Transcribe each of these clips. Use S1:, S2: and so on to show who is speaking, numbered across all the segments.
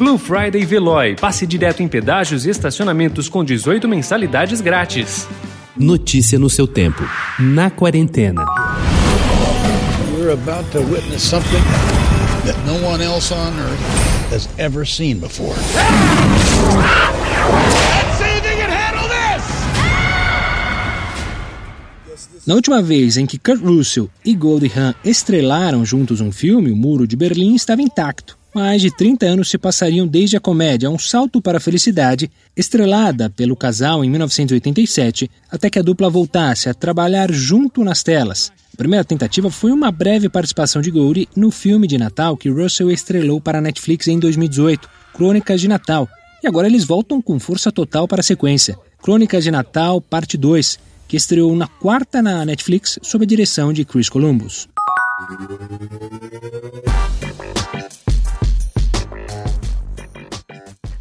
S1: Blue Friday Veloy. Passe direto em pedágios e estacionamentos com 18 mensalidades grátis.
S2: Notícia no seu tempo. Na quarentena.
S3: You're about to witness something that no one else on earth has ever seen before.
S4: Na última vez em que Kurt Russell e Goldie Hawn estrelaram juntos um filme, O Muro de Berlim estava intacto. Mais de 30 anos se passariam desde a comédia Um Salto para a Felicidade, estrelada pelo casal em 1987, até que a dupla voltasse a trabalhar junto nas telas. A primeira tentativa foi uma breve participação de Goldie no filme de Natal que Russell estrelou para a Netflix em 2018, Crônicas de Natal. E agora eles voltam com força total para a sequência, Crônicas de Natal, parte 2, que estreou na quarta na Netflix sob a direção de Chris Columbus.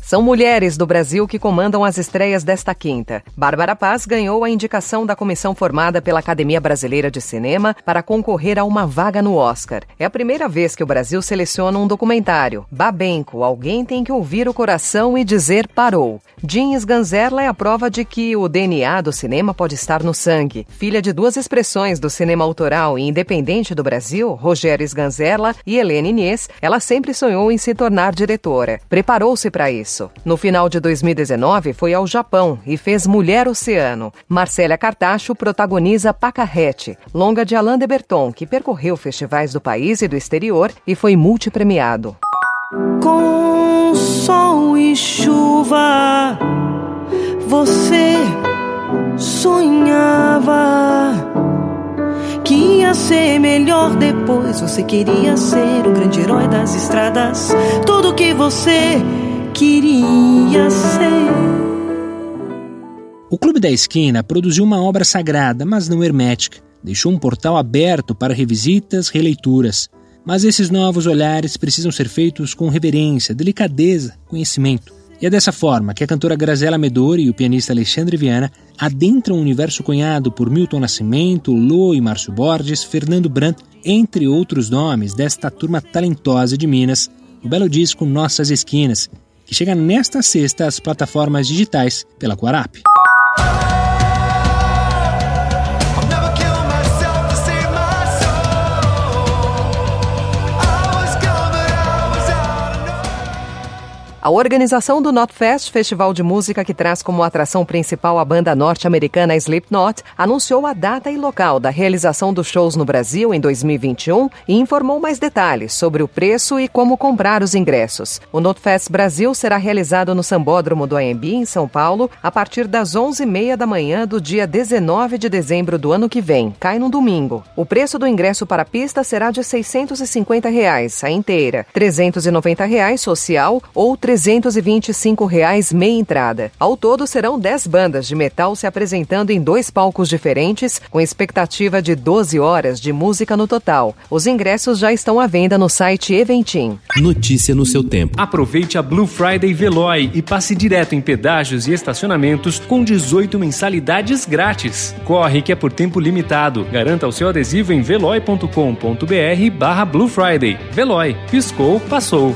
S5: São mulheres do Brasil que comandam as estreias desta quinta. Bárbara Paz ganhou a indicação da comissão formada pela Academia Brasileira de Cinema para concorrer a uma vaga no Oscar. É a primeira vez que o Brasil seleciona um documentário. Babenco, alguém tem que ouvir o coração e dizer parou. Jean Sganzerla é a prova de que o DNA do cinema pode estar no sangue. Filha de duas expressões do cinema autoral e independente do Brasil, Rogério Sganzerla e Helena Inês, ela sempre sonhou em se tornar diretora. Preparou-se para isso isso. No final de 2019, foi ao Japão e fez Mulher Oceano. Marcélia Cartacho protagoniza Pacarrete, longa de Alain de Berton, que percorreu festivais do país e do exterior e foi multipremiado.
S6: Com sol e chuva, você sonhava que ia ser melhor depois. Você queria ser o grande herói das estradas. Tudo que você queria ser.
S4: O Clube da Esquina produziu uma obra sagrada, mas não hermética. Deixou um portal aberto para revisitas, releituras. Mas esses novos olhares precisam ser feitos com reverência, delicadeza, conhecimento. E é dessa forma que a cantora Graziella Medori e o pianista Alexandre Viana adentram o universo cunhado por Milton Nascimento, Lô e Márcio Borges, Fernando Brandt, entre outros nomes desta turma talentosa de Minas, o belo disco Nossas Esquinas, que chega nesta sexta às plataformas digitais pela Quarap.
S5: A organização do Notfest, festival de música que traz como atração principal a banda norte-americana Slipknot, anunciou a data e local da realização dos shows no Brasil em 2021 e informou mais detalhes sobre o preço e como comprar os ingressos. O Notfest Brasil será realizado no Sambódromo do AMB, em São Paulo, a partir das 11h30 da manhã do dia 19 de dezembro do ano que vem, cai no domingo. O preço do ingresso para a pista será de 650 reais, a inteira, 390 reais social ou 325 reais meia entrada. Ao todo, serão 10 bandas de metal se apresentando em dois palcos diferentes, com expectativa de 12 horas de música no total. Os ingressos já estão à venda no site Eventim.
S2: Notícia no seu tempo.
S1: Aproveite a Blue Friday Veloy e passe direto em pedágios e estacionamentos com 18 mensalidades grátis. Corre que é por tempo limitado. Garanta o seu adesivo em veloy.com.br barra Blue Friday. Veloy. Piscou, passou.